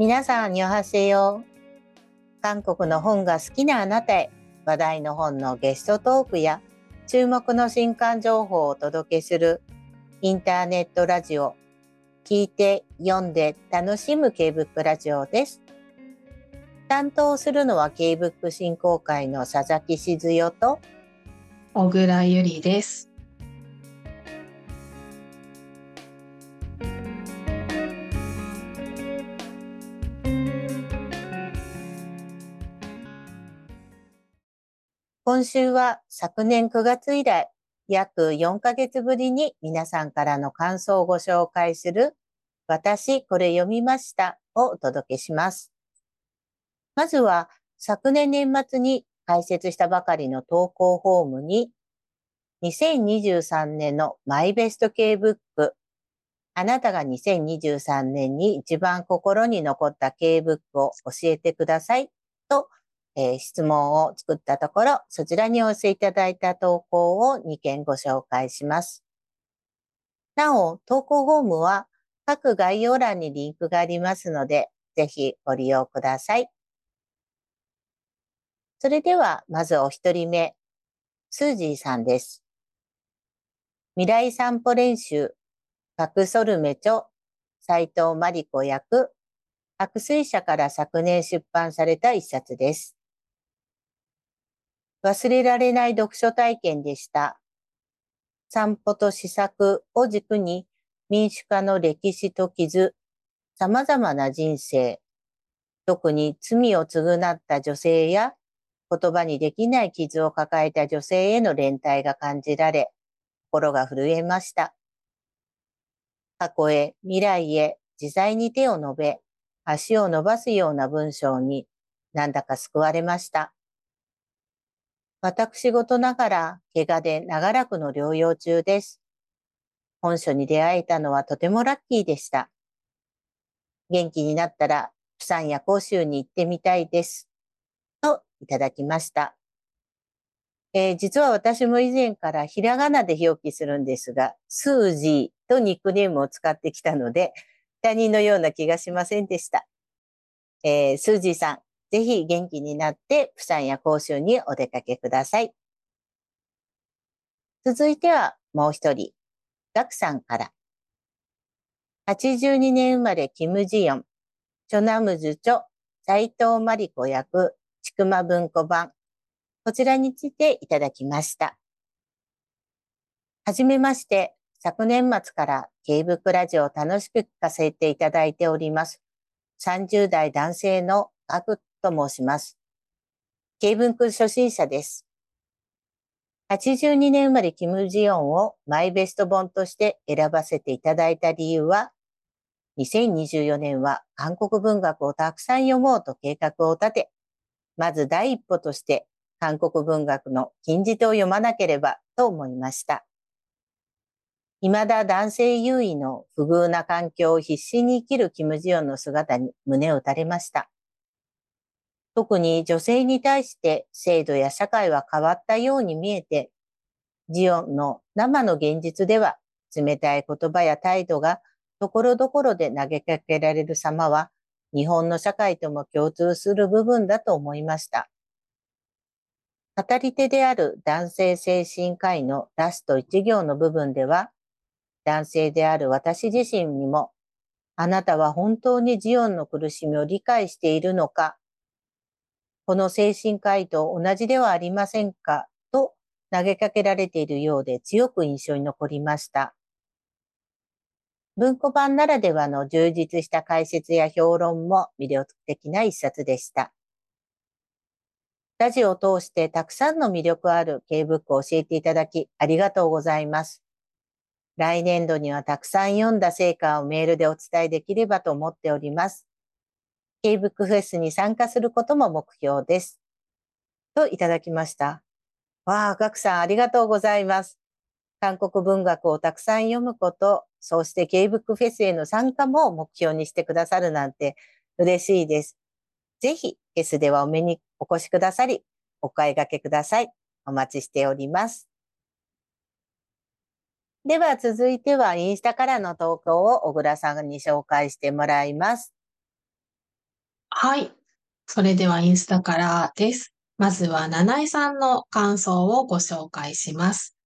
皆さん、にょはせよ。韓国の本が好きなあなたへ、話題の本のゲストトークや、注目の新刊情報をお届けするインターネットラジオ、聞いて読んで楽しむ K-BOOK ラジオです。担当するのは K-BOOK 振興会の佐々木静代と小倉ゆりです。今週は昨年9月以来、約4ヶ月ぶりに皆さんからの感想をご紹介する、私これ読みましたをお届けします。まずは昨年年末に開設したばかりの投稿フォームに、2023年のマイベスト系ブック、あなたが2023年に一番心に残った系ブックを教えてくださいとえー、質問を作ったところ、そちらにお寄せいただいた投稿を2件ご紹介します。なお、投稿フォームは各概要欄にリンクがありますので、ぜひご利用ください。それでは、まずお一人目、スージーさんです。未来散歩練習、パクソルメチョ、斎藤真理子役、白水社から昨年出版された一冊です。忘れられない読書体験でした。散歩と試作を軸に民主化の歴史と傷、様々な人生、特に罪を償った女性や言葉にできない傷を抱えた女性への連帯が感じられ、心が震えました。過去へ、未来へ、自在に手を伸べ、足を伸ばすような文章になんだか救われました。私事ながら、怪我で長らくの療養中です。本書に出会えたのはとてもラッキーでした。元気になったら、プサンや甲州に行ってみたいです。と、いただきました。えー、実は私も以前からひらがなで表記するんですが、スージーとニックネームを使ってきたので、他人のような気がしませんでした。えー、スージーさん、ぜひ元気になって、プサンや講習にお出かけください。続いてはもう一人、ガクさんから。82年生まれキムジヨン、チョナムズチョ、斎藤真理子役、ちくま文庫版。こちらについていただきました。はじめまして、昨年末から K ブクラジオを楽しく聞かせていただいております。30代男性のガクと申します。英文区初心者です。82年生まれキム・ジヨンをマイベスト本として選ばせていただいた理由は、2024年は韓国文学をたくさん読もうと計画を立て、まず第一歩として韓国文学の金字塔を読まなければと思いました。未だ男性優位の不遇な環境を必死に生きるキム・ジヨンの姿に胸を打たれました。特に女性に対して制度や社会は変わったように見えて、ジオンの生の現実では冷たい言葉や態度がところどころで投げかけられる様は日本の社会とも共通する部分だと思いました。語り手である男性精神科医のラスト一行の部分では、男性である私自身にも、あなたは本当にジオンの苦しみを理解しているのかこの精神科医と同じではありませんか？と投げかけられているようで強く印象に残りました。文庫版ならではの充実した解説や評論も魅力的な一冊でした。ラジオを通してたくさんの魅力ある K ブックを教えていただきありがとうございます。来年度にはたくさん読んだ成果をメールでお伝えできればと思っております。K ブックフェスに参加することも目標です。といただきました。わあ、ガクさんありがとうございます。韓国文学をたくさん読むこと、そうして K ブックフェスへの参加も目標にしてくださるなんて嬉しいです。ぜひ、フェスではお目にお越しくださり、お買い掛けください。お待ちしております。では続いてはインスタからの投稿を小倉さんに紹介してもらいます。はい。それではインスタからです。まずは、七井さんの感想をご紹介します。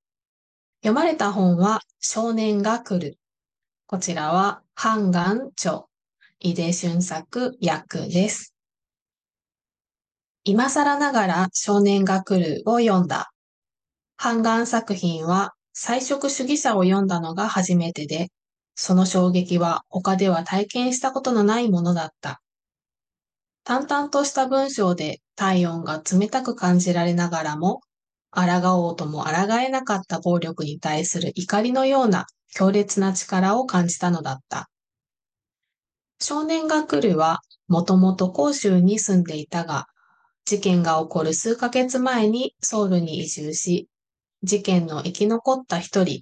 読まれた本は、少年が来る。こちらは、ハンガンチョ、井出俊作役です。今更ながら少年が来るを読んだ。ハンガン作品は、菜食主義者を読んだのが初めてで、その衝撃は他では体験したことのないものだった。淡々とした文章で体温が冷たく感じられながらも、抗おうとも抗えなかった暴力に対する怒りのような強烈な力を感じたのだった。少年が来るは、もともと広州に住んでいたが、事件が起こる数ヶ月前にソウルに移住し、事件の生き残った一人、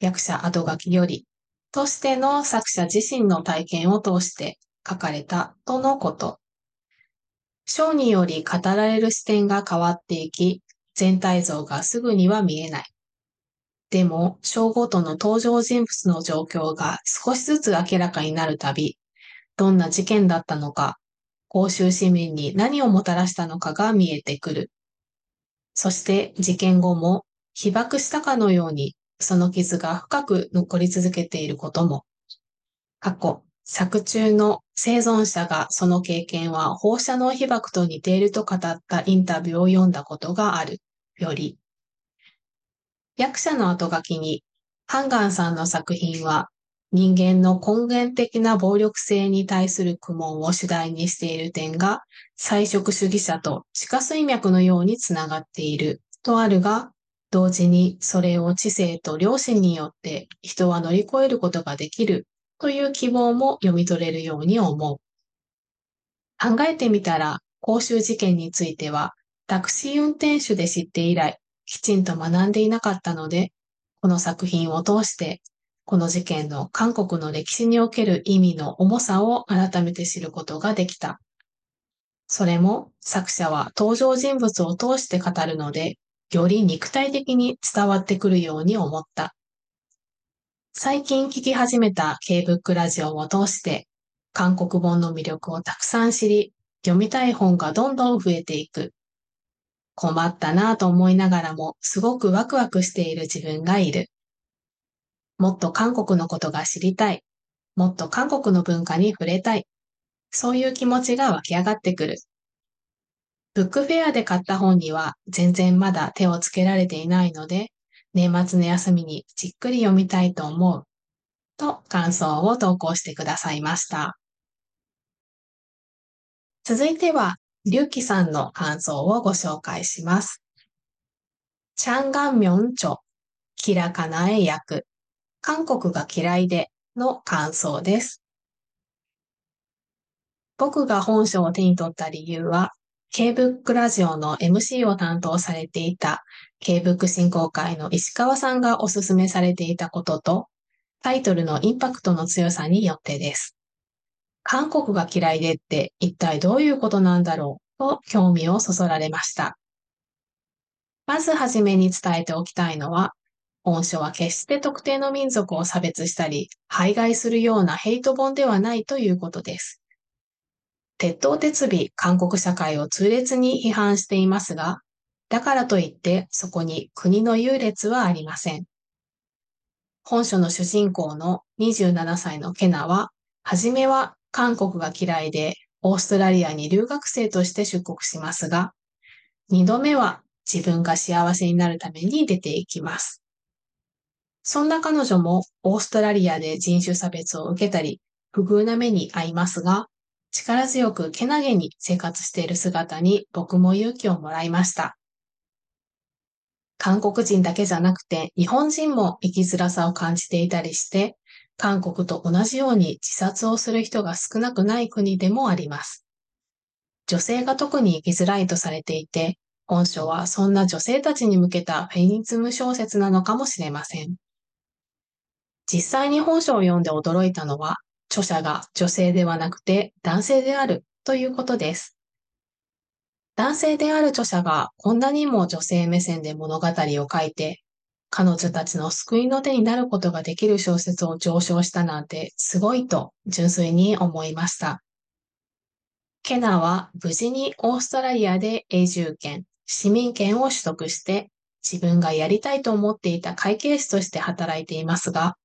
役者後書きより、としての作者自身の体験を通して書かれたとのこと。章により語られる視点が変わっていき、全体像がすぐには見えない。でも、章ごとの登場人物の状況が少しずつ明らかになるたび、どんな事件だったのか、公衆市民に何をもたらしたのかが見えてくる。そして事件後も被爆したかのようにその傷が深く残り続けていることも。過去、作中の生存者がその経験は放射能被爆と似ていると語ったインタビューを読んだことがある。より、役者の後書きに、ハンガンさんの作品は人間の根源的な暴力性に対する苦悶を主題にしている点が、菜食主義者と地下水脈のようにつながっているとあるが、同時にそれを知性と良心によって人は乗り越えることができる。という希望も読み取れるように思う。考えてみたら、公衆事件については、タクシー運転手で知って以来、きちんと学んでいなかったので、この作品を通して、この事件の韓国の歴史における意味の重さを改めて知ることができた。それも作者は登場人物を通して語るので、より肉体的に伝わってくるように思った。最近聞き始めた K-BOOK ラジオを通して、韓国本の魅力をたくさん知り、読みたい本がどんどん増えていく。困ったなぁと思いながらも、すごくワクワクしている自分がいる。もっと韓国のことが知りたい。もっと韓国の文化に触れたい。そういう気持ちが湧き上がってくる。ブックフェアで買った本には全然まだ手をつけられていないので、年末の休みにじっくり読みたいと思う。と感想を投稿してくださいました。続いては、りゅうきさんの感想をご紹介します。チャンガンミョンチョ、キラカナエ役、韓国が嫌いでの感想です。僕が本書を手に取った理由は、K-BOOK ラジオの MC を担当されていた K-BOOK 振興会の石川さんがおすすめされていたことと、タイトルのインパクトの強さによってです。韓国が嫌いでって一体どういうことなんだろうと興味をそそられました。まずはじめに伝えておきたいのは、本書は決して特定の民族を差別したり、排外するようなヘイト本ではないということです。鉄頭鉄尾韓国社会を痛烈に批判していますが、だからといってそこに国の優劣はありません。本書の主人公の27歳のケナは、はじめは韓国が嫌いでオーストラリアに留学生として出国しますが、二度目は自分が幸せになるために出ていきます。そんな彼女もオーストラリアで人種差別を受けたり、不遇な目に遭いますが、力強くけなげに生活している姿に僕も勇気をもらいました。韓国人だけじゃなくて日本人も生きづらさを感じていたりして、韓国と同じように自殺をする人が少なくない国でもあります。女性が特に生きづらいとされていて、本書はそんな女性たちに向けたフェニズム小説なのかもしれません。実際に本書を読んで驚いたのは、著者が女性ではなくて男性であるということです。男性である著者がこんなにも女性目線で物語を書いて、彼女たちの救いの手になることができる小説を上昇したなんてすごいと純粋に思いました。ケナは無事にオーストラリアで永住権、市民権を取得して自分がやりたいと思っていた会計士として働いていますが、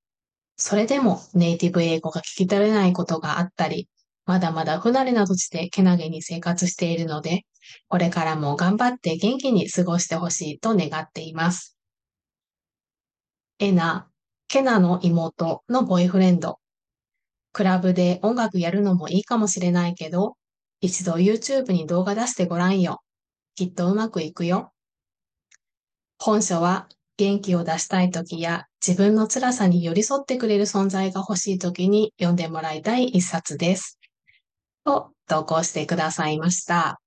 それでもネイティブ英語が聞き取れないことがあったり、まだまだ不慣れな土地でけなげに生活しているので、これからも頑張って元気に過ごしてほしいと願っています。エナ、ケナの妹のボイフレンド。クラブで音楽やるのもいいかもしれないけど、一度 YouTube に動画出してごらんよ。きっとうまくいくよ。本書は元気を出したい時や自分の辛さに寄り添ってくれる存在が欲しい時に読んでもらいたい一冊です。と投稿してくださいました。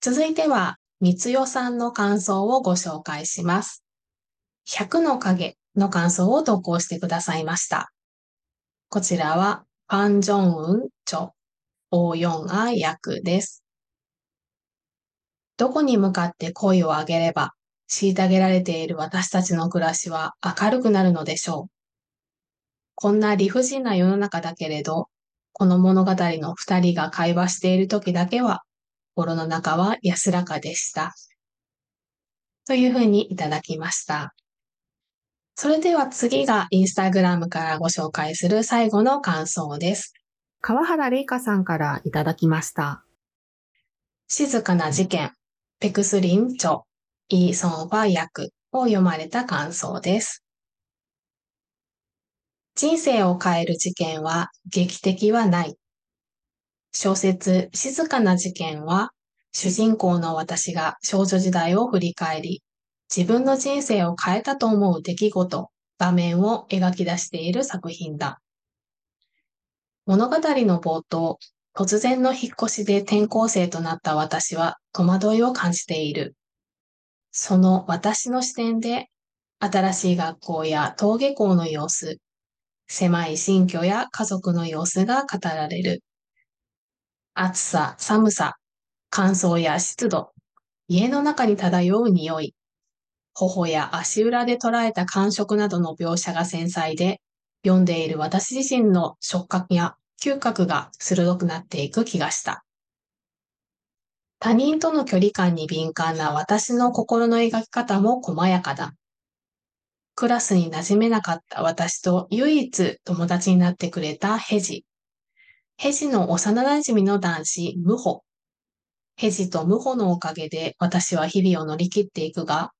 続いては、三つよさんの感想をご紹介します。100の影の感想を投稿してくださいました。こちらは、パンジョンウンチョ、オーヨンア役です。どこに向かって声を上げれば、虐げられている私たちの暮らしは明るくなるのでしょう。こんな理不尽な世の中だけれど、この物語の二人が会話している時だけは、心の中は安らかでした。というふうにいただきました。それでは次がインスタグラムからご紹介する最後の感想です。川原玲香さんからいただきました。静かな事件、ペクスリンチョ、イーソンファ役を読まれた感想です。人生を変える事件は劇的はない。小説静かな事件は主人公の私が少女時代を振り返り、自分の人生を変えたと思う出来事、場面を描き出している作品だ。物語の冒頭、突然の引っ越しで転校生となった私は戸惑いを感じている。その私の視点で、新しい学校や登下校の様子、狭い新居や家族の様子が語られる。暑さ、寒さ、乾燥や湿度、家の中に漂う匂い、頬や足裏で捉えた感触などの描写が繊細で、読んでいる私自身の触覚や嗅覚が鋭くなっていく気がした。他人との距離感に敏感な私の心の描き方も細やかだ。クラスに馴染めなかった私と唯一友達になってくれたヘジ。ヘジの幼馴染の男子、ムホ。ヘジとムホのおかげで私は日々を乗り切っていくが、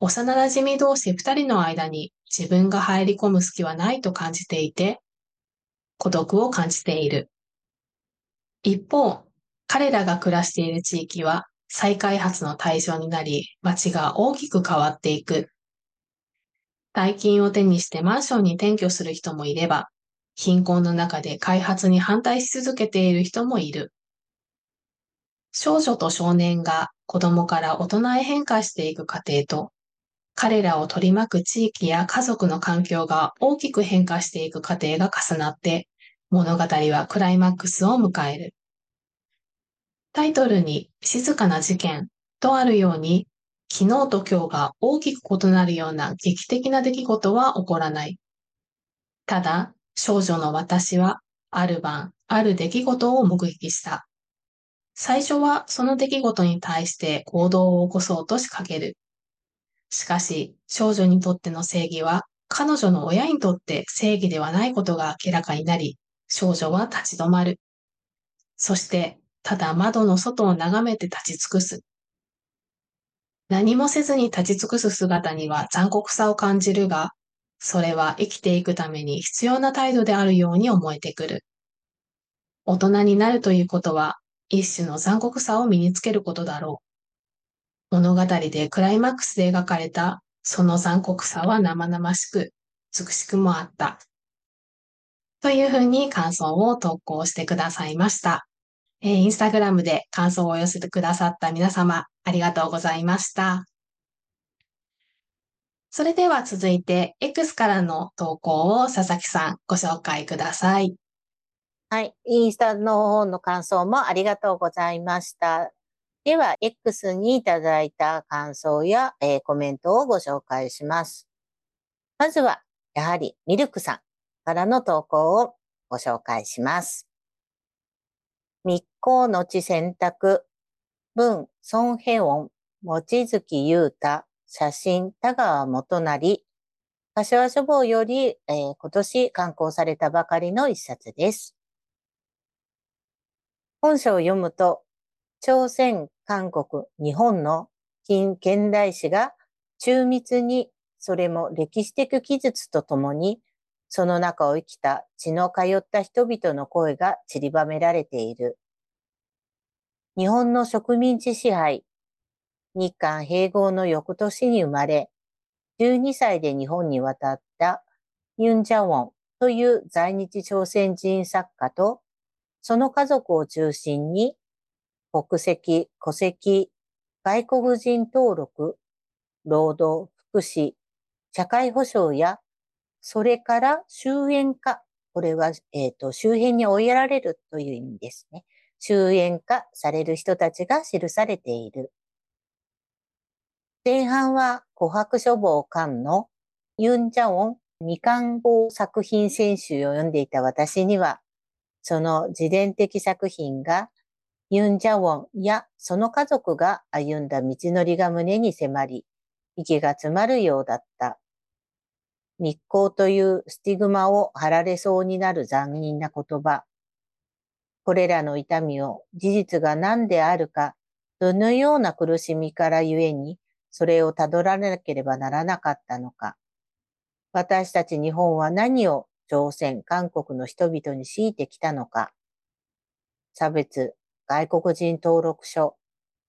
幼馴染同士二人の間に自分が入り込む隙はないと感じていて、孤独を感じている。一方、彼らが暮らしている地域は再開発の対象になり、街が大きく変わっていく。大金を手にしてマンションに転居する人もいれば、貧困の中で開発に反対し続けている人もいる。少女と少年が子供から大人へ変化していく過程と、彼らを取り巻く地域や家族の環境が大きく変化していく過程が重なって、物語はクライマックスを迎える。タイトルに静かな事件とあるように、昨日と今日が大きく異なるような劇的な出来事は起こらない。ただ、少女の私は、ある晩、ある出来事を目撃した。最初はその出来事に対して行動を起こそうと仕掛ける。しかし、少女にとっての正義は、彼女の親にとって正義ではないことが明らかになり、少女は立ち止まる。そして、ただ窓の外を眺めて立ち尽くす。何もせずに立ち尽くす姿には残酷さを感じるが、それは生きていくために必要な態度であるように思えてくる。大人になるということは、一種の残酷さを身につけることだろう。物語でクライマックスで描かれたその残酷さは生々しく、美しくもあった。というふうに感想を投稿してくださいました。えー、インスタグラムで感想を寄せてくださった皆様、ありがとうございました。それでは続いて、X からの投稿を佐々木さんご紹介ください。はい。インスタの方の感想もありがとうございました。では、X にいただいた感想や、えー、コメントをご紹介します。まずは、やはりミルクさんからの投稿をご紹介します。密航のち選択、文、孫平音、望月優太、写真、田川元成、柏書房より、えー、今年刊行されたばかりの一冊です。本書を読むと、朝鮮、韓国、日本の近現代史が中密に、それも歴史的記述とともに、その中を生きた血の通った人々の声が散りばめられている。日本の植民地支配、日韓併合の翌年に生まれ、12歳で日本に渡ったユン・ジャウォンという在日朝鮮人作家と、その家族を中心に、国籍、戸籍、外国人登録、労働、福祉、社会保障やそれから終焉化。これは、えっ、ー、と、周辺に追いやられるという意味ですね。終焉化される人たちが記されている。前半は琥珀書房館のユン・ジャオン未刊号作品選集を読んでいた私には、その自伝的作品がユン・ジャオンやその家族が歩んだ道のりが胸に迫り、息が詰まるようだった。密航というスティグマを貼られそうになる残忍な言葉。これらの痛みを事実が何であるか、どのような苦しみからゆえに、それを辿らなければならなかったのか。私たち日本は何を朝鮮、韓国の人々に強いてきたのか。差別、外国人登録書、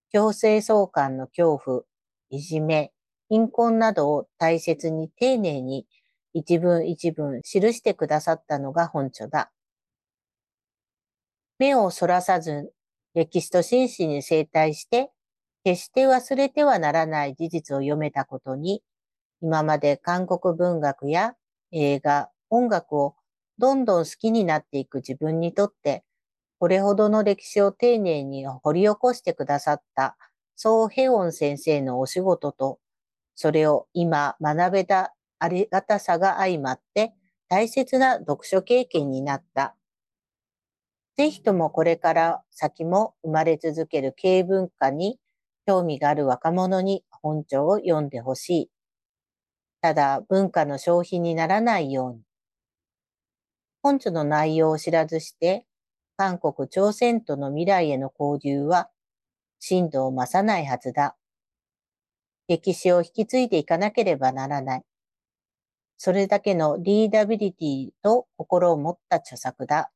強制送還の恐怖、いじめ、貧困などを大切に丁寧に一文一文記してくださったのが本著だ。目をそらさず、歴史と真摯に生態して、決して忘れてはならない事実を読めたことに、今まで韓国文学や映画、音楽をどんどん好きになっていく自分にとって、これほどの歴史を丁寧に掘り起こしてくださった、ソー・ヘオン先生のお仕事と、それを今学べたありがたさが相まって大切な読書経験になった。ぜひともこれから先も生まれ続ける経文化に興味がある若者に本著を読んでほしい。ただ文化の消費にならないように。本著の内容を知らずして韓国、朝鮮との未来への交流は深度を増さないはずだ。歴史を引き継いでいかなければならない。それだけのリーダビリティと心を持った著作だ。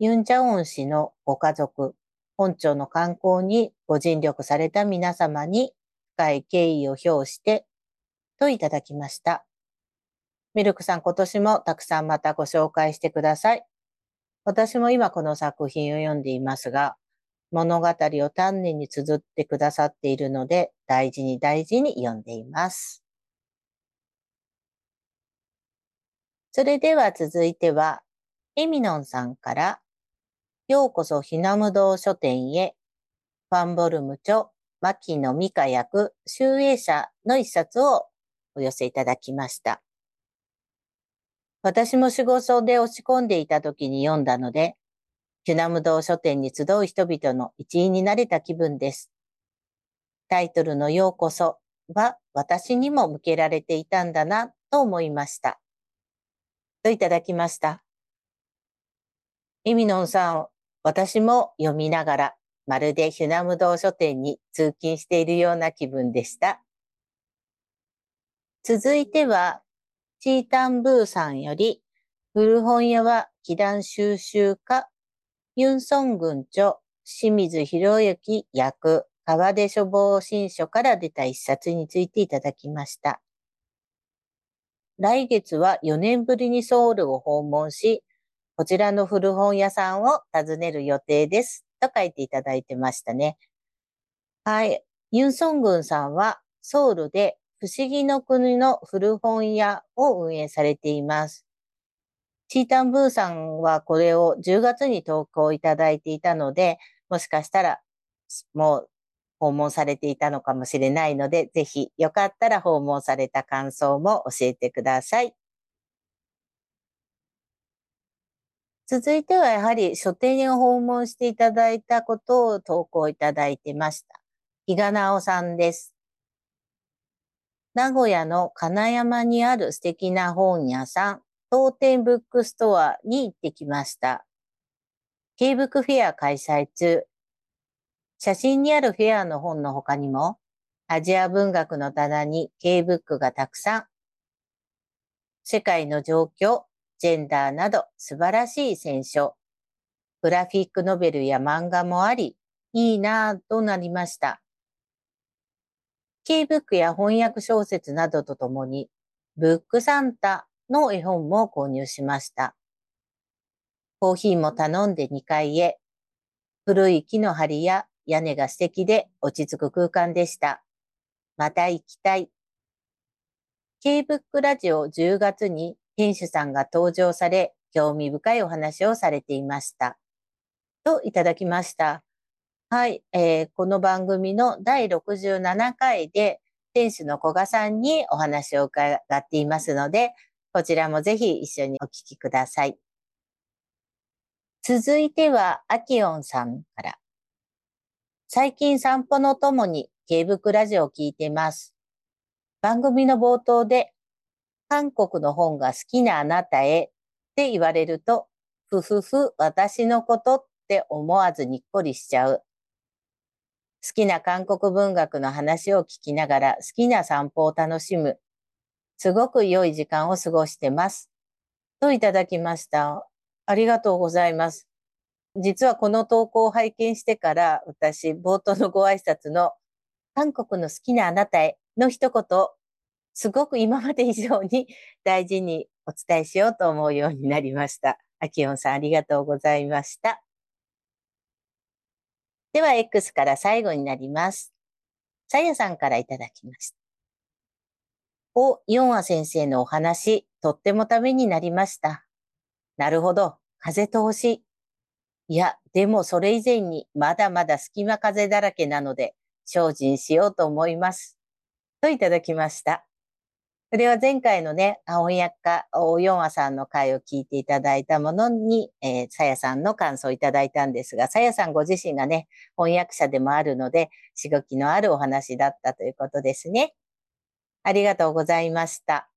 ユン・ジャオン氏のご家族、本庁の観光にご尽力された皆様に深い敬意を表してといただきました。ミルクさん、今年もたくさんまたご紹介してください。私も今この作品を読んでいますが、物語を丹念に綴ってくださっているので、大事に大事に読んでいます。それでは続いては、エミノンさんから、ようこそひなむ堂書店へ、ファンボルム著、牧野美香役、集英社の一冊をお寄せいただきました。私も仕事で落ち込んでいた時に読んだので、ヒュナム堂書店に集う人々の一員になれた気分です。タイトルのようこそは私にも向けられていたんだなと思いました。といただきました。イミノンさん、私も読みながら、まるでヒュナム堂書店に通勤しているような気分でした。続いては、チータンブーさんより、古本屋は祈願収集家、ユンソン軍著、清水博之役、川出書房新書から出た一冊についていただきました。来月は4年ぶりにソウルを訪問し、こちらの古本屋さんを訪ねる予定です。と書いていただいてましたね。はい。ユンソングンさんはソウルで不思議の国の古本屋を運営されています。チータンブーさんはこれを10月に投稿いただいていたので、もしかしたらもう訪問されていたのかもしれないので、ぜひよかったら訪問された感想も教えてください。続いてはやはり書店を訪問していただいたことを投稿いただいてました。比嘉直さんです。名古屋の金山にある素敵な本屋さん、当店ブックストアに行ってきました。K ブックフェア開催中。写真にあるフェアの本の他にも、アジア文学の棚に K ブックがたくさん。世界の状況、ジェンダーなど素晴らしい選書。グラフィックノベルや漫画もあり、いいなぁとなりました。K ブックや翻訳小説などとともに、ブックサンタの絵本も購入しました。コーヒーも頼んで2階へ。古い木の梁や屋根が素敵で落ち着く空間でした。また行きたい。K ブックラジオ10月に店主さんが登場され、興味深いお話をされていました。といただきました。はい、えー、この番組の第67回で、店主の古賀さんにお話を伺っていますので、こちらもぜひ一緒にお聞きください。続いては、アキオンさんから。最近散歩のともに、ケーブクラジオを聞いています。番組の冒頭で、韓国の本が好きなあなたへって言われると、ふふふ、私のことって思わずにっこりしちゃう。好きな韓国文学の話を聞きながら好きな散歩を楽しむ。すごく良い時間を過ごしてます。といただきました。ありがとうございます。実はこの投稿を拝見してから私冒頭のご挨拶の韓国の好きなあなたへの一言すごく今まで以上に大事にお伝えしようと思うようになりました。アキオンさんありがとうございました。では X から最後になります。さやさんからいただきました。お、ヨンア先生のお話、とってもためになりました。なるほど、風通し。いや、でもそれ以前にまだまだ隙間風だらけなので、精進しようと思います。といただきました。それは前回のね、翻訳家、大四話さんの回を聞いていただいたものに、えー、さやさんの感想をいただいたんですが、さやさんご自身がね、翻訳者でもあるので、しごきのあるお話だったということですね。ありがとうございました。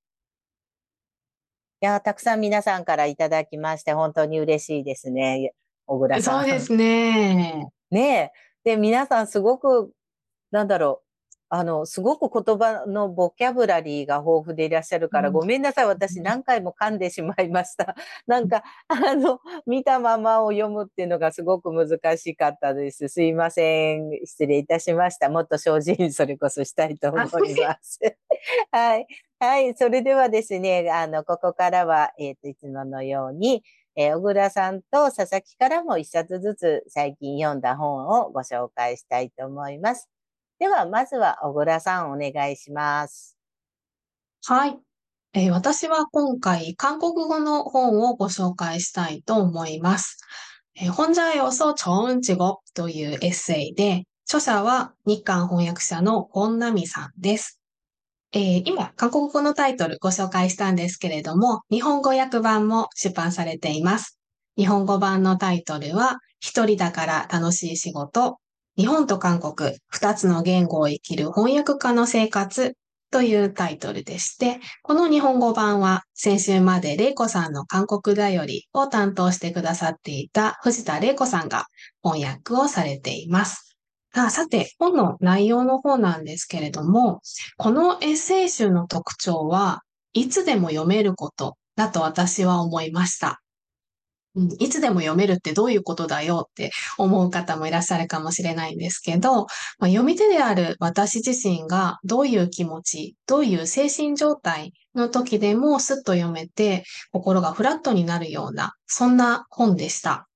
いや、たくさん皆さんからいただきまして、本当に嬉しいですね。小倉さん。そうですね。ねで、皆さんすごく、なんだろう、あの、すごく言葉のボキャブラリーが豊富でいらっしゃるから、ごめんなさい。私何回も噛んでしまいました。なんか、あの、見たままを読むっていうのがすごく難しかったです。すいません。失礼いたしました。もっと精進それこそしたいと思います。はい。はい。それではですね、あの、ここからは、えっ、ー、と、いつものように、えー、小倉さんと佐々木からも一冊ずつ最近読んだ本をご紹介したいと思います。では、まずは小倉さん、お願いします。はい。えー、私は今回、韓国語の本をご紹介したいと思います。えー、本社要素超音地ごというエッセイで、著者は日韓翻訳者の本並さんです。えー、今、韓国語のタイトルご紹介したんですけれども、日本語訳版も出版されています。日本語版のタイトルは、一人だから楽しい仕事、日本と韓国、二つの言語を生きる翻訳家の生活というタイトルでして、この日本語版は先週まで玲子さんの韓国だよりを担当してくださっていた藤田玲子さんが翻訳をされています。さて、本の内容の方なんですけれども、このエッセイ集の特徴はいつでも読めることだと私は思いました。いつでも読めるってどういうことだよって思う方もいらっしゃるかもしれないんですけど、まあ、読み手である私自身がどういう気持ち、どういう精神状態の時でもスッと読めて心がフラットになるような、そんな本でした。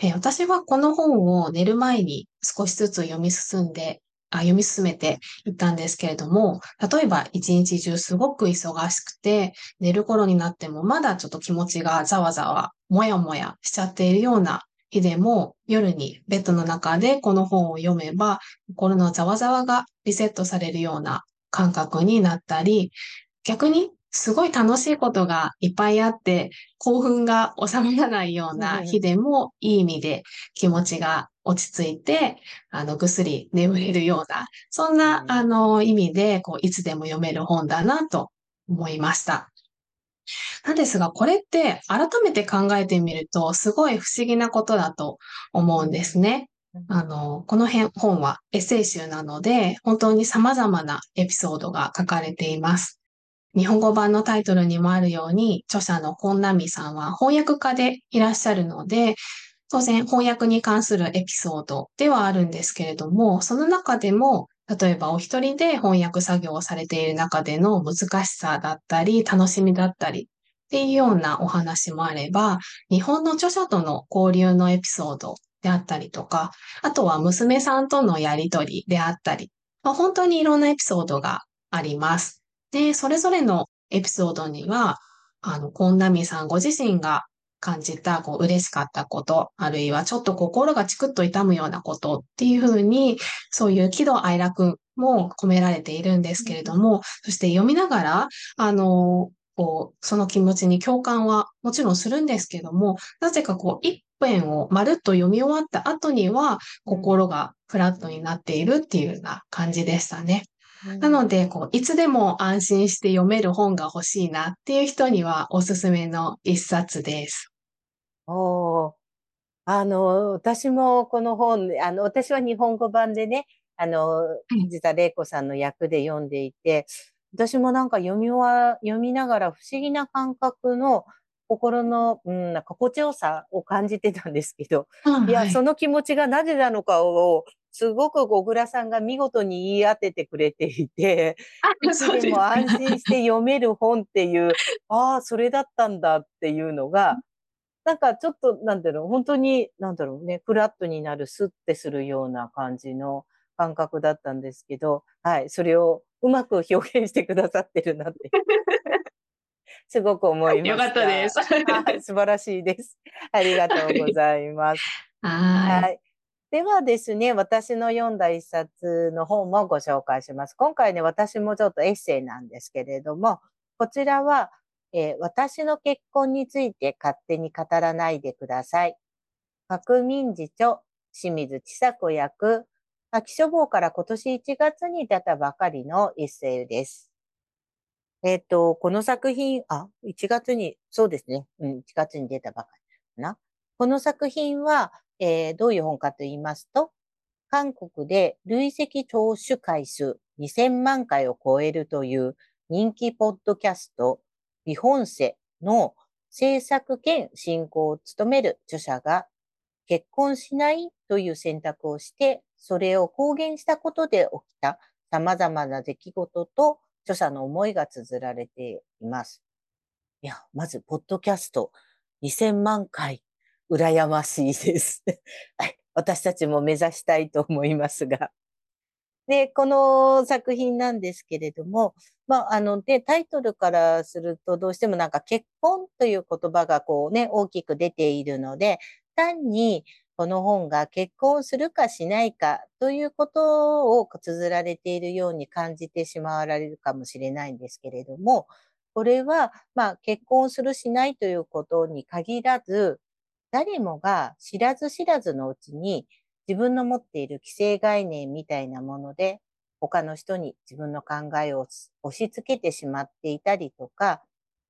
えー、私はこの本を寝る前に少しずつ読み進んであ読み進めていったんですけれども、例えば一日中すごく忙しくて、寝る頃になってもまだちょっと気持ちがざわざわ、もやもやしちゃっているような日でも、夜にベッドの中でこの本を読めば、心のざわざわがリセットされるような感覚になったり、逆にすごい楽しいことがいっぱいあって、興奮が収まらないような日でも、いい意味で気持ちが落ち着いて、あの、ぐっすり眠れるような、そんな、あの、意味で、こう、いつでも読める本だなと思いました。なんですが、これって改めて考えてみると、すごい不思議なことだと思うんですね。あの、この辺本はエッセイ集なので、本当に様々なエピソードが書かれています。日本語版のタイトルにもあるように、著者の本並さんは翻訳家でいらっしゃるので、当然翻訳に関するエピソードではあるんですけれども、その中でも、例えばお一人で翻訳作業をされている中での難しさだったり、楽しみだったりっていうようなお話もあれば、日本の著者との交流のエピソードであったりとか、あとは娘さんとのやりとりであったり、まあ、本当にいろんなエピソードがあります。で、それぞれのエピソードには、あの、コンナミさんご自身が感じた、こう、嬉しかったこと、あるいはちょっと心がチクッと痛むようなことっていうふうに、そういう喜怒哀楽も込められているんですけれども、そして読みながら、あの、こう、その気持ちに共感はもちろんするんですけども、なぜかこう、一編をまるっと読み終わった後には、心がフラットになっているっていうような感じでしたね。なので、こう、いつでも安心して読める本が欲しいなっていう人にはおすすめの一冊です。おあの、私もこの本、あの、私は日本語版でね、あの、藤田玲子さんの役で読んでいて、私もなんか読みは、読みながら不思議な感覚の心の、うん、なんか心地よさを感じてたんですけど、いや、その気持ちがなぜなのかを、すごく小倉さんが見事に言い当ててくれていて、いつでも安心して読める本っていう、ああ、それだったんだっていうのが、なんかちょっと、なんだろう、本当に、なんだろうね、フラットになる、スッてするような感じの感覚だったんですけど、はい、それをうまく表現してくださってるなって。すごく思いました。よかったです。はい、素晴らしいです。ありがとうございます。は いはい。ではですね、私の読んだ一冊の本もご紹介します。今回ね、私もちょっとエッセイなんですけれども、こちらは、えー、私の結婚について勝手に語らないでください。革民事著、清水千佐子役、秋書房から今年1月に出たばかりのエッセイです。えっ、ー、と、この作品、あ、1月に、そうですね。うん、1月に出たばかりかな。この作品は、えー、どういう本かと言いますと、韓国で累積聴取回数2000万回を超えるという人気ポッドキャスト、日本世の制作兼進行を務める著者が結婚しないという選択をして、それを公言したことで起きた様々な出来事と著者の思いが綴られています。いや、まず、ポッドキャスト2000万回、羨ましいです。私たちも目指したいと思いますが。で、この作品なんですけれども、まあ、あの、で、タイトルからするとどうしてもなんか結婚という言葉がこうね、大きく出ているので、単にこの本が結婚するかしないかということを綴られているように感じてしまわれるかもしれないんですけれども、これは、まあ、結婚するしないということに限らず、誰もが知らず知らずのうちに自分の持っている既成概念みたいなもので他の人に自分の考えを押し付けてしまっていたりとか、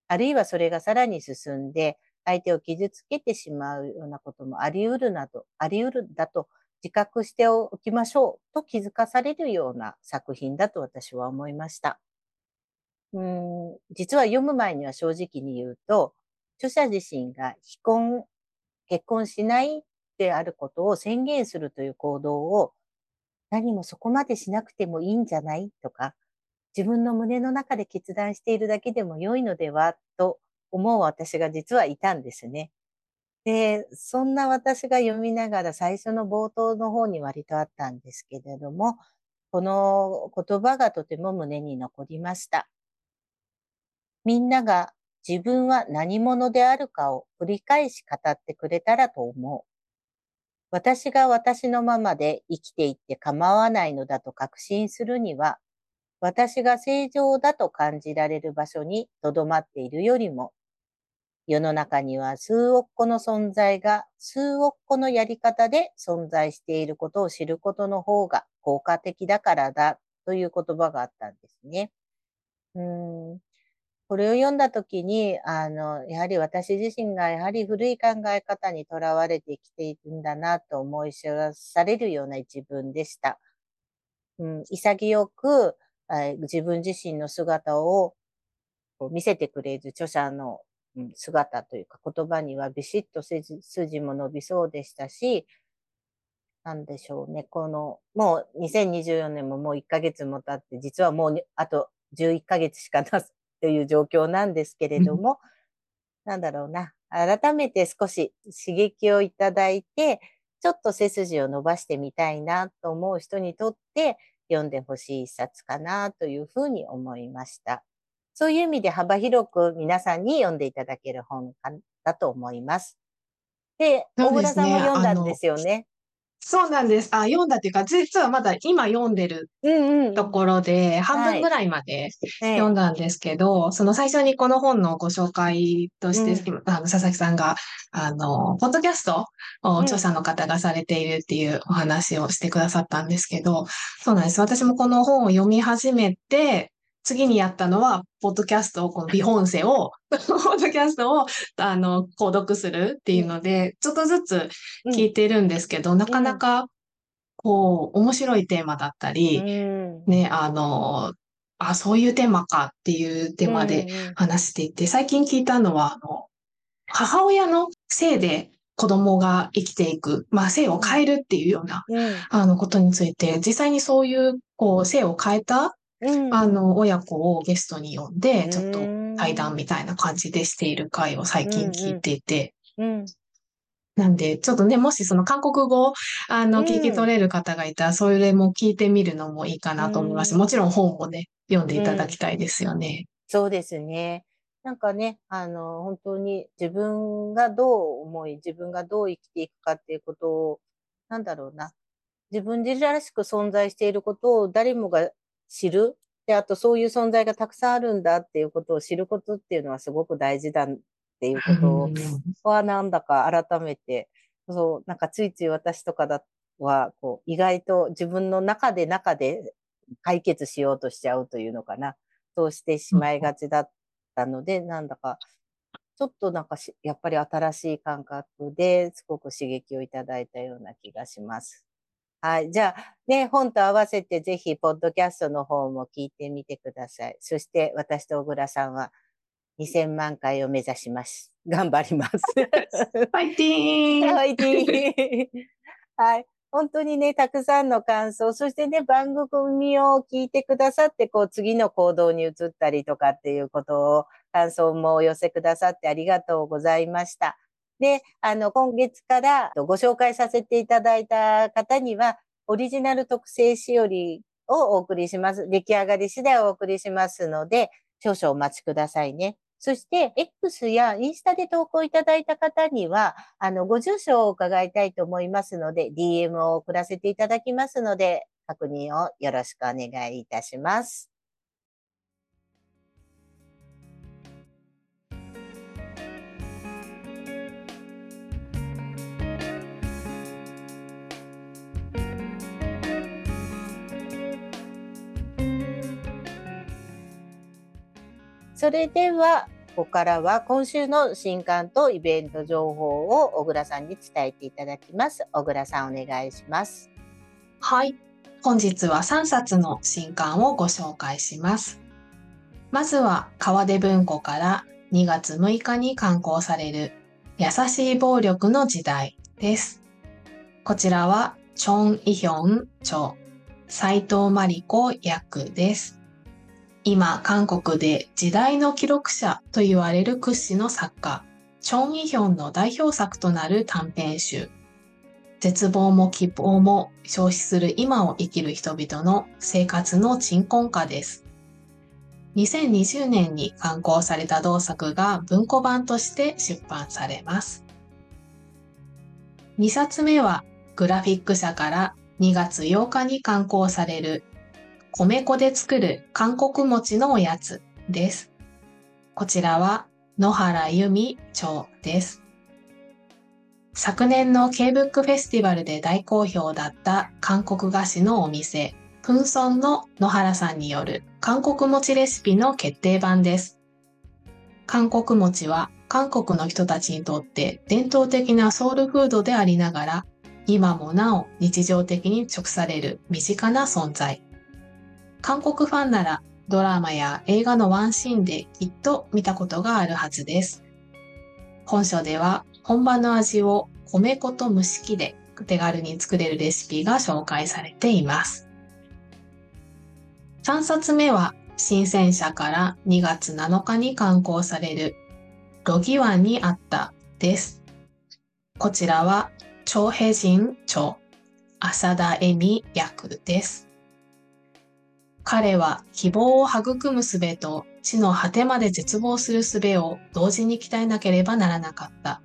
あるいはそれがさらに進んで相手を傷つけてしまうようなこともあり得るなど、あり得るんだと自覚しておきましょうと気づかされるような作品だと私は思いました。うん実は読む前には正直に言うと、著者自身が非婚、結婚しないであることを宣言するという行動を何もそこまでしなくてもいいんじゃないとか、自分の胸の中で決断しているだけでも良いのではと思う私が実はいたんですね。で、そんな私が読みながら最初の冒頭の方に割とあったんですけれども、この言葉がとても胸に残りました。みんなが自分は何者であるかを繰り返し語ってくれたらと思う。私が私のままで生きていって構わないのだと確信するには、私が正常だと感じられる場所に留まっているよりも、世の中には数億個の存在が数億個のやり方で存在していることを知ることの方が効果的だからだという言葉があったんですね。うんこれを読んだときに、あの、やはり私自身がやはり古い考え方にとらわれてきているんだなと思い知らされるような一文でした。うん、潔く、自分自身の姿を見せてくれる著者の姿というか言葉にはビシッと筋も伸びそうでしたし、なんでしょうね、この、もう2024年ももう1ヶ月も経って、実はもうあと11ヶ月しかなという状況なんですけれども、なんだろうな、改めて少し刺激をいただいて、ちょっと背筋を伸ばしてみたいなと思う人にとって読んでほしい一冊かなというふうに思いました。そういう意味で幅広く皆さんに読んでいただける本だと思います。で、大村さんも読んだんですよね。そうなんです。あ、読んだっていうか、実はまだ今読んでるところで、半分ぐらいまで読んだんですけど、その最初にこの本のご紹介として、うん、あの佐々木さんが、あの、ポッドキャストを著者の方がされているっていうお話をしてくださったんですけど、そうなんです。私もこの本を読み始めて、次にやったのは、ポッドキャストを、このビ本声を、ポッドキャストを、あの、購読するっていうので、ちょっとずつ聞いてるんですけど、うん、なかなか、こう、面白いテーマだったり、うん、ね、あの、あ、そういうテーマかっていうテーマで話していて、最近聞いたのは、あの、母親のせいで子供が生きていく、まあ、性を変えるっていうような、うん、あの、ことについて、実際にそういう、こう、性を変えたうん、あの、親子をゲストに呼んで、ちょっと対談みたいな感じでしている回を最近聞いていて、うんうん、なんで、ちょっとね、もしその韓国語、あの、聞き取れる方がいたら、それも聞いてみるのもいいかなと思います。もちろん本もね、読んでいただきたいですよね。そうですね。なんかね、あの、本当に自分がどう思い、自分がどう生きていくかっていうことを、なんだろうな。自分自身らしく存在していることを誰もが知る。で、あとそういう存在がたくさんあるんだっていうことを知ることっていうのはすごく大事だっていうことはなんだか改めて、そう、なんかついつい私とかだは、こう、意外と自分の中で中で解決しようとしちゃうというのかな。そうしてしまいがちだったので、なんだか、ちょっとなんかやっぱり新しい感覚ですごく刺激をいただいたような気がします。はい。じゃあ、ね、本と合わせてぜひ、ポッドキャストの方も聞いてみてください。そして、私と小倉さんは2000万回を目指します。頑張ります。ファイティーンファイティーンはい。本当にね、たくさんの感想、そしてね、番組を聞いてくださって、こう、次の行動に移ったりとかっていうことを、感想もお寄せくださってありがとうございました。で、あの、今月からご紹介させていただいた方には、オリジナル特製しおりをお送りします。出来上がり次第お送りしますので、少々お待ちくださいね。そして、X やインスタで投稿いただいた方には、あの、ご住所を伺いたいと思いますので、DM を送らせていただきますので、確認をよろしくお願いいたします。それでは、ここからは今週の新刊とイベント情報を小倉さんに伝えていただきます。小倉さんお願いします。はい。本日は3冊の新刊をご紹介します。まずは川出文庫から2月6日に刊行される優しい暴力の時代です。こちらはチョン・イヒョン著、斎藤真理子役です。今、韓国で時代の記録者と言われる屈指の作家、チョン・イヒョンの代表作となる短編集、絶望も希望も消費する今を生きる人々の生活の鎮魂歌です。2020年に刊行された同作が文庫版として出版されます。2冊目はグラフィック社から2月8日に刊行される米粉で作る韓国餅のおやつです。こちらは野原由美町です。昨年の K-BOOK フェスティバルで大好評だった韓国菓子のお店、プンソンの野原さんによる韓国餅レシピの決定版です。韓国餅は韓国の人たちにとって伝統的なソウルフードでありながら、今もなお日常的に直される身近な存在。韓国ファンならドラマや映画のワンシーンできっと見たことがあるはずです。本書では本場の味を米粉と蒸し器で手軽に作れるレシピが紹介されています。3冊目は新鮮社から2月7日に刊行されるロギワンにあったです。こちらは、長平人著、浅田恵美役です。彼は希望を育む術と地の果てまで絶望する術を同時に鍛えなければならなかった。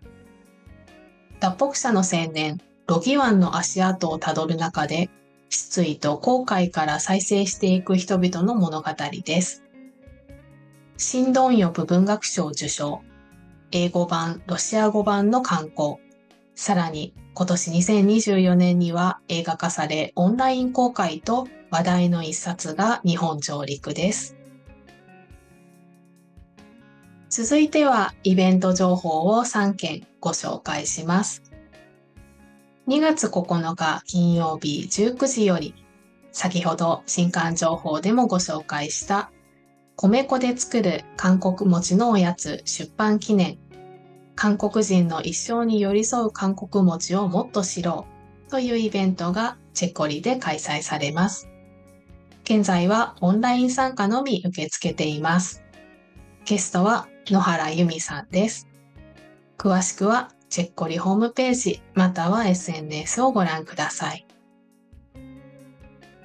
脱北者の青年、ロギワンの足跡をたどる中で、失意と後悔から再生していく人々の物語です。新ドンヨプ文学賞受賞、英語版、ロシア語版の観光。さらに今年2024年には映画化されオンライン公開と話題の一冊が日本上陸です。続いてはイベント情報を3件ご紹介します。2月9日金曜日19時より先ほど新刊情報でもご紹介した米粉で作る韓国餅のおやつ出版記念韓国人の一生に寄り添う韓国餅をもっと知ろうというイベントがチェコリで開催されます。現在はオンライン参加のみ受け付けています。ゲストは野原由美さんです。詳しくはチェッコリホームページまたは SNS をご覧ください。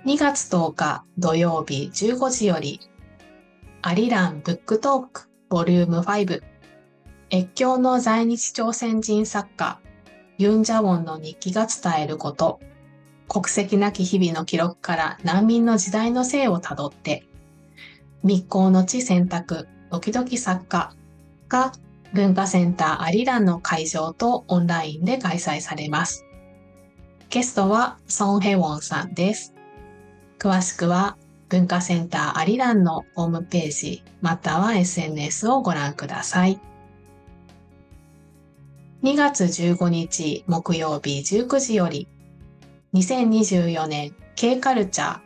2月10日土曜日15時よりアリランブックトークボリューム5越境の在日朝鮮人作家、ユン・ジャウォンの日記が伝えること、国籍なき日々の記録から難民の時代の生をたどって、密航の地選択、ドキドキ作家が文化センターアリランの会場とオンラインで開催されます。ゲストはソン・ヘウォンさんです。詳しくは文化センターアリランのホームページまたは SNS をご覧ください。2月15日木曜日19時より2024年 K カルチャー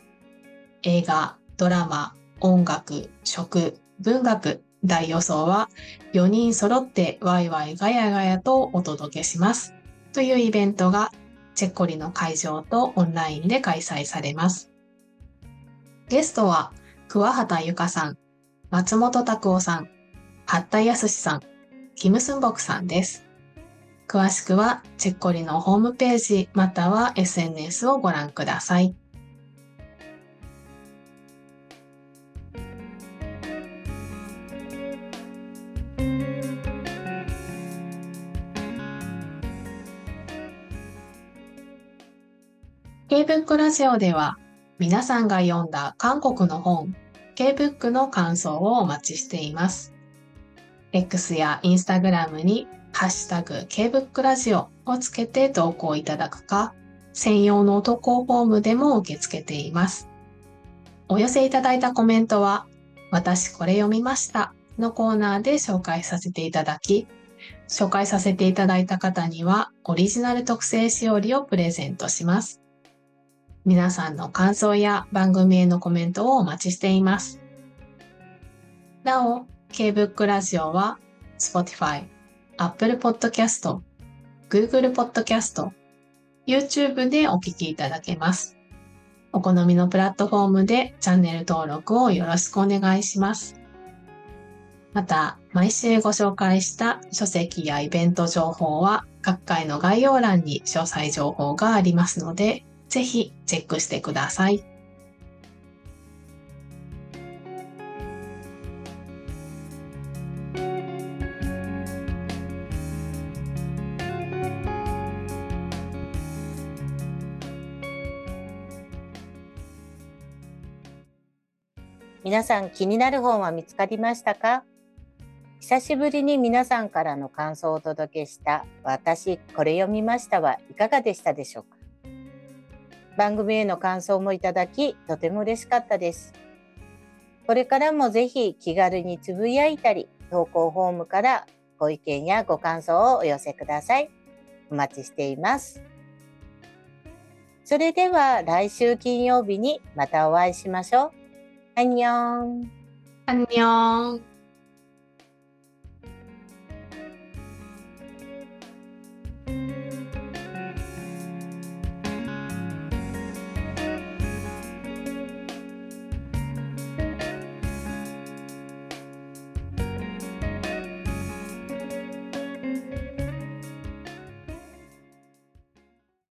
映画、ドラマ、音楽、食、文学大予想は4人揃ってワイワイガヤガヤとお届けしますというイベントがチェッコリの会場とオンラインで開催されます。ゲストは桑畑ゆかさん、松本拓夫さん、八田康さん、キムスンボクさんです。詳しくはチェッコリのホームページまたは SNS をご覧ください。K-BOOK ラジオでは皆さんが読んだ韓国の本 K-BOOK の感想をお待ちしています。X や Instagram にハッシュタグ K-BOOK ラジオをつけて投稿いただくか、専用の投稿フォームでも受け付けています。お寄せいただいたコメントは、私これ読みましたのコーナーで紹介させていただき、紹介させていただいた方にはオリジナル特製しおりをプレゼントします。皆さんの感想や番組へのコメントをお待ちしています。なお、K-BOOK ラジオは Spotify、Apple Podcast、Google Podcast、YouTube でお聞きいただけます。お好みのプラットフォームでチャンネル登録をよろしくお願いします。また、毎週ご紹介した書籍やイベント情報は各回の概要欄に詳細情報がありますので、ぜひチェックしてください。皆さん気になる本は見つかりましたか？久しぶりに皆さんからの感想をお届けした私これ読みましたはいかがでしたでしょうか？番組への感想もいただきとても嬉しかったです。これからもぜひ気軽につぶやいたり投稿フォームからご意見やご感想をお寄せください。お待ちしています。それでは来週金曜日にまたお会いしましょう。アンニョン。アンニョン。